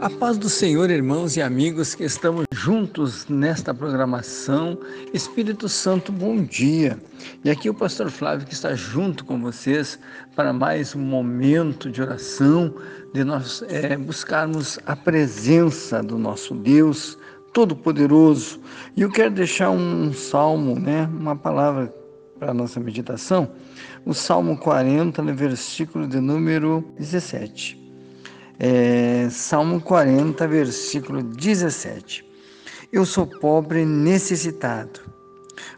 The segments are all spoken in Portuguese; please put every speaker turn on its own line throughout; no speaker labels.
A paz do Senhor, irmãos e amigos que estamos juntos nesta programação. Espírito Santo, bom dia. E aqui o pastor Flávio que está junto com vocês para mais um momento de oração, de nós é, buscarmos a presença do nosso Deus Todo-Poderoso. E eu quero deixar um salmo, né, uma palavra para a nossa meditação, o Salmo 40, no versículo de número 17 é, Salmo 40, versículo 17. Eu sou pobre e necessitado,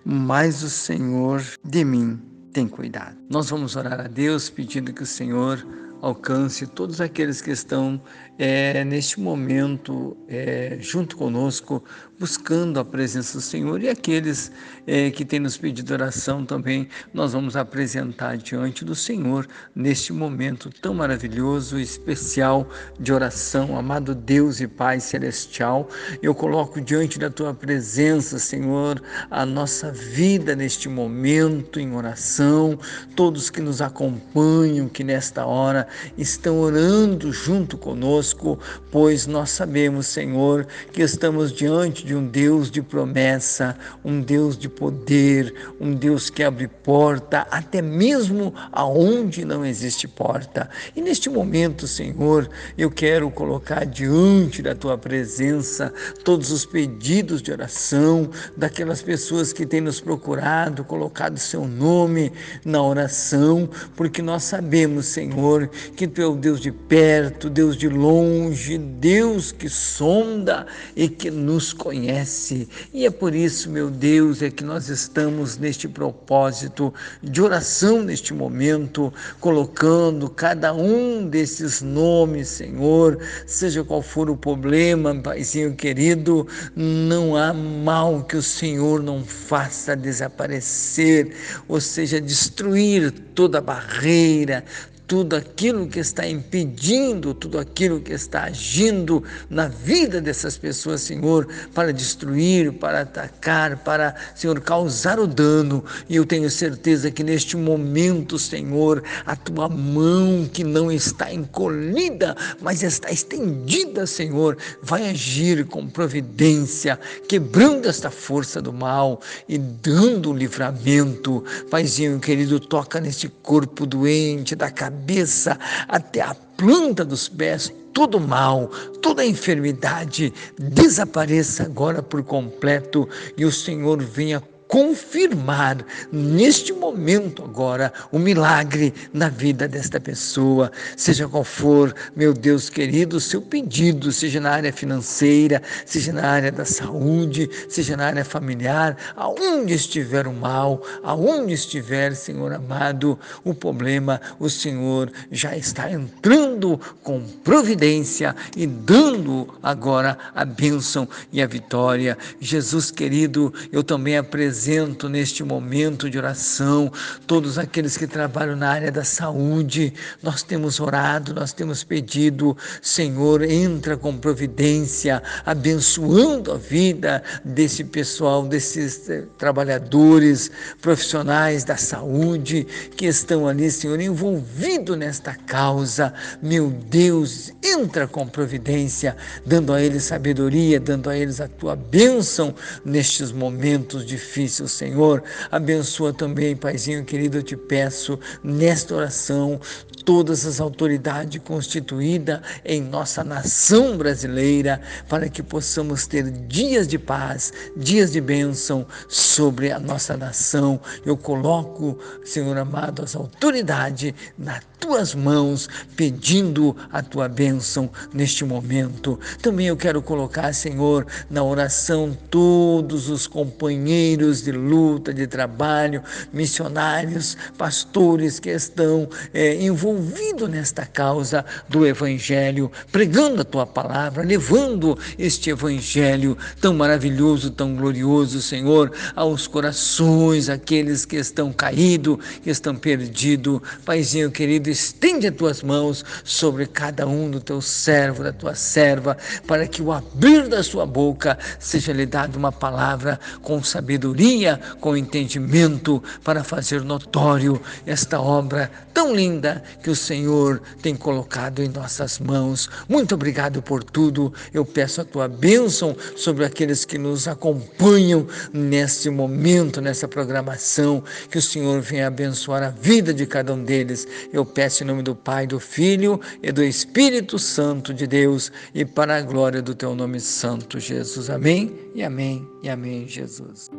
mas o Senhor de mim tem cuidado. Nós vamos orar a Deus pedindo que o Senhor alcance todos aqueles que estão é, neste momento é, junto conosco, buscando a presença do Senhor e aqueles é, que têm nos pedido oração também, nós vamos apresentar diante do Senhor neste momento tão maravilhoso e especial de oração. Amado Deus e Pai Celestial, eu coloco diante da tua presença, Senhor, a nossa vida neste momento em oração, todos que nos acompanham, que nesta hora estão orando junto conosco, pois nós sabemos, Senhor, que estamos diante de um Deus de promessa, um Deus de poder, um Deus que abre porta até mesmo aonde não existe porta. E neste momento, Senhor, eu quero colocar diante da tua presença todos os pedidos de oração daquelas pessoas que têm nos procurado, colocado seu nome na oração, porque nós sabemos, Senhor, que tu é o Deus de perto, Deus de longe, Deus que sonda e que nos conhece. E é por isso, meu Deus, é que nós estamos neste propósito de oração neste momento, colocando cada um desses nomes, Senhor, seja qual for o problema, Paizinho querido, não há mal que o Senhor não faça desaparecer, ou seja, destruir toda barreira, tudo aquilo que está impedindo, tudo aquilo que está agindo na vida dessas pessoas, Senhor, para destruir, para atacar, para, Senhor, causar o dano. E eu tenho certeza que neste momento, Senhor, a tua mão que não está encolhida, mas está estendida, Senhor, vai agir com providência, quebrando esta força do mal e dando livramento. Paizinho querido, toca neste corpo doente da cabeça cabeça até a planta dos pés, todo mal, toda enfermidade desapareça agora por completo e o Senhor venha confirmar neste momento agora o milagre na vida desta pessoa, seja qual for, meu Deus querido, o seu pedido, seja na área financeira, seja na área da saúde, seja na área familiar, aonde estiver o mal, aonde estiver, Senhor amado, o problema, o Senhor já está entrando com providência e dando agora a bênção e a vitória. Jesus querido, eu também apresento apresento neste momento de oração todos aqueles que trabalham na área da saúde. Nós temos orado, nós temos pedido, Senhor, entra com providência, abençoando a vida desse pessoal, desses eh, trabalhadores, profissionais da saúde que estão ali, Senhor, envolvidos nesta causa. Meu Deus, entra com providência, dando a eles sabedoria, dando a eles a tua bênção nestes momentos difíceis o Senhor. Abençoa também, Paizinho querido, eu te peço, nesta oração, todas as autoridades constituídas em nossa nação brasileira, para que possamos ter dias de paz, dias de bênção sobre a nossa nação. Eu coloco, Senhor amado, as autoridades na tuas mãos, pedindo a tua bênção neste momento. Também eu quero colocar, Senhor, na oração todos os companheiros de luta, de trabalho, missionários, pastores que estão é, envolvidos nesta causa do Evangelho, pregando a tua palavra, levando este Evangelho tão maravilhoso, tão glorioso, Senhor, aos corações, aqueles que estão caídos, que estão perdidos. Paizinho querido, estende as tuas mãos sobre cada um do teu servo, da tua serva, para que o abrir da sua boca seja lhe dado uma palavra com sabedoria, com entendimento, para fazer notório esta obra tão linda que o Senhor tem colocado em nossas mãos. Muito obrigado por tudo. Eu peço a tua bênção sobre aqueles que nos acompanham neste momento, nessa programação. Que o Senhor venha abençoar a vida de cada um deles. Eu peço em nome do Pai, do Filho e do Espírito Santo de Deus e para a glória do teu nome santo, Jesus. Amém e amém e amém, Jesus.